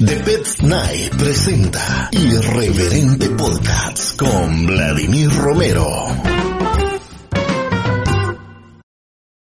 The Pet Night presenta Irreverente Podcast con Vladimir Romero.